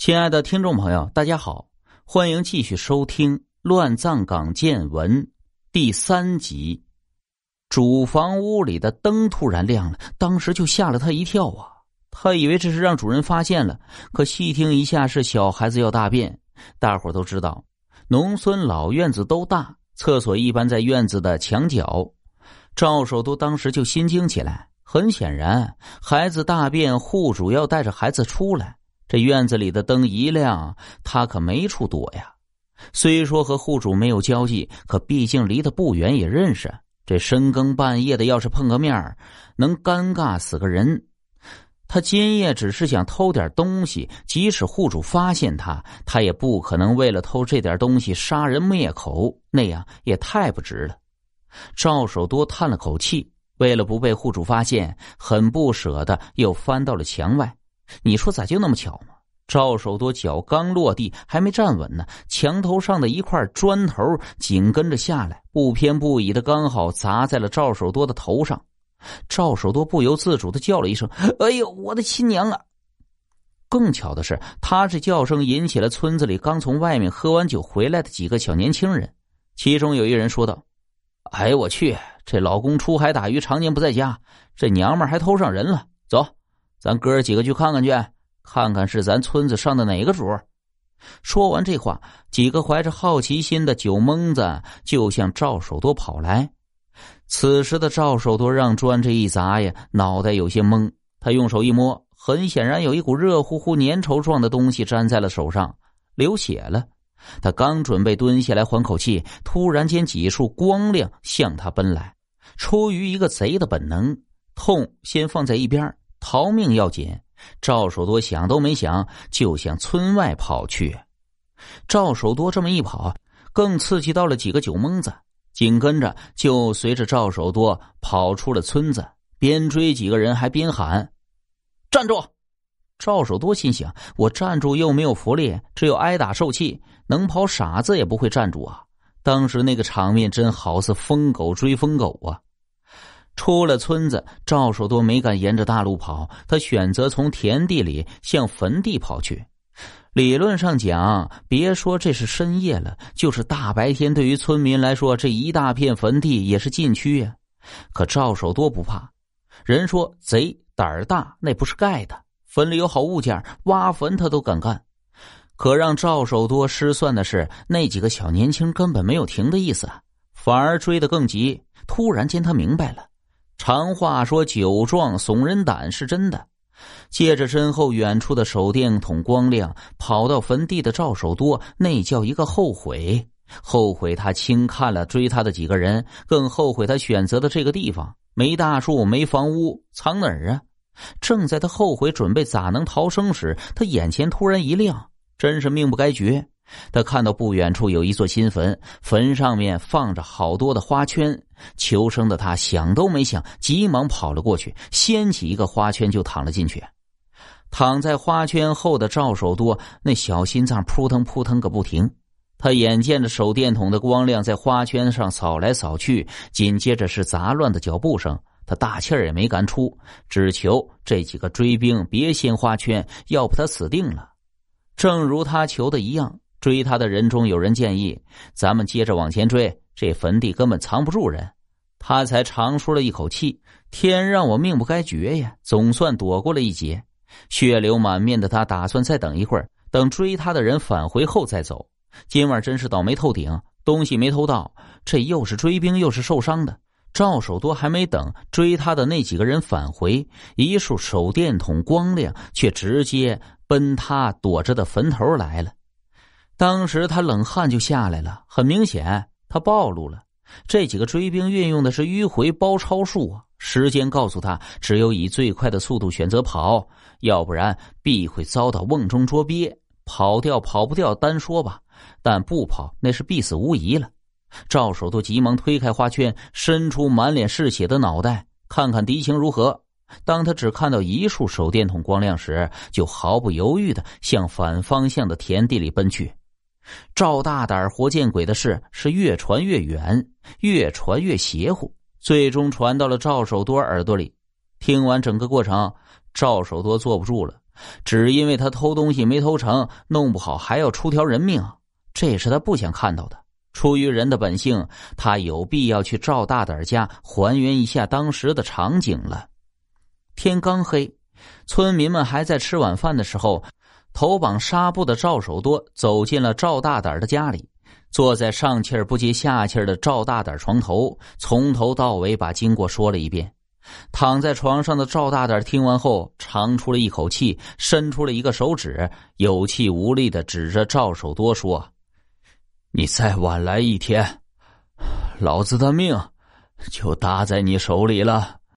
亲爱的听众朋友，大家好，欢迎继续收听《乱葬岗见闻》第三集。主房屋里的灯突然亮了，当时就吓了他一跳啊！他以为这是让主人发现了，可细听一下是小孩子要大便。大伙都知道，农村老院子都大，厕所一般在院子的墙角。赵守都当时就心惊起来。很显然，孩子大便，户主要带着孩子出来。这院子里的灯一亮，他可没处躲呀。虽说和户主没有交际，可毕竟离得不远，也认识。这深更半夜的，要是碰个面能尴尬死个人。他今夜只是想偷点东西，即使户主发现他，他也不可能为了偷这点东西杀人灭口，那样也太不值了。赵守多叹了口气，为了不被户主发现，很不舍得，又翻到了墙外。你说咋就那么巧吗？赵守多脚刚落地，还没站稳呢，墙头上的一块砖头紧跟着下来，不偏不倚的刚好砸在了赵守多的头上。赵守多不由自主的叫了一声：“哎呦，我的亲娘啊！”更巧的是，他这叫声引起了村子里刚从外面喝完酒回来的几个小年轻人，其中有一人说道：“哎呦，我去，这老公出海打鱼，常年不在家，这娘们还偷上人了，走。”咱哥几个去看看去，看看是咱村子上的哪个主。说完这话，几个怀着好奇心的酒蒙子就向赵守多跑来。此时的赵守多让砖这一砸呀，脑袋有些懵。他用手一摸，很显然有一股热乎乎、粘稠状的东西粘在了手上，流血了。他刚准备蹲下来缓口气，突然间几束光亮向他奔来。出于一个贼的本能，痛先放在一边。逃命要紧，赵守多想都没想就向村外跑去。赵守多这么一跑，更刺激到了几个酒蒙子，紧跟着就随着赵守多跑出了村子，边追几个人还边喊：“站住！”赵守多心想：“我站住又没有福利，只有挨打受气。能跑傻子也不会站住啊！”当时那个场面真好似疯狗追疯狗啊！出了村子，赵守多没敢沿着大路跑，他选择从田地里向坟地跑去。理论上讲，别说这是深夜了，就是大白天，对于村民来说，这一大片坟地也是禁区呀。可赵守多不怕，人说贼胆儿大，那不是盖的。坟里有好物件，挖坟他都敢干。可让赵守多失算的是，那几个小年轻根本没有停的意思，反而追得更急。突然间，他明白了。常话说“酒壮怂人胆”是真的。借着身后远处的手电筒光亮，跑到坟地的赵守多，那叫一个后悔！后悔他轻看了追他的几个人，更后悔他选择的这个地方没大树、没房屋，藏哪儿啊？正在他后悔准备咋能逃生时，他眼前突然一亮，真是命不该绝。他看到不远处有一座新坟，坟上面放着好多的花圈。求生的他想都没想，急忙跑了过去，掀起一个花圈就躺了进去。躺在花圈后的赵守多，那小心脏扑腾扑腾个不停。他眼见着手电筒的光亮在花圈上扫来扫去，紧接着是杂乱的脚步声。他大气儿也没敢出，只求这几个追兵别掀花圈，要不他死定了。正如他求的一样。追他的人中有人建议：“咱们接着往前追，这坟地根本藏不住人。”他才长舒了一口气。天让我命不该绝呀，总算躲过了一劫。血流满面的他打算再等一会儿，等追他的人返回后再走。今晚真是倒霉透顶，东西没偷到，这又是追兵又是受伤的。赵守多还没等追他的那几个人返回，一束手电筒光亮却直接奔他躲着的坟头来了。当时他冷汗就下来了，很明显他暴露了。这几个追兵运用的是迂回包抄术啊！时间告诉他，只有以最快的速度选择跑，要不然必会遭到瓮中捉鳖。跑掉跑不掉单说吧，但不跑那是必死无疑了。赵守都急忙推开花圈，伸出满脸是血的脑袋，看看敌情如何。当他只看到一束手电筒光亮时，就毫不犹豫的向反方向的田地里奔去。赵大胆活见鬼的事是越传越远，越传越邪乎，最终传到了赵守多耳朵里。听完整个过程，赵守多坐不住了，只因为他偷东西没偷成，弄不好还要出条人命，这也是他不想看到的。出于人的本性，他有必要去赵大胆家还原一下当时的场景了。天刚黑，村民们还在吃晚饭的时候，头绑纱布的赵守多走进了赵大胆的家里，坐在上气儿不接下气儿的赵大胆床头，从头到尾把经过说了一遍。躺在床上的赵大胆听完后，长出了一口气，伸出了一个手指，有气无力的指着赵守多说：“你再晚来一天，老子的命就搭在你手里了。”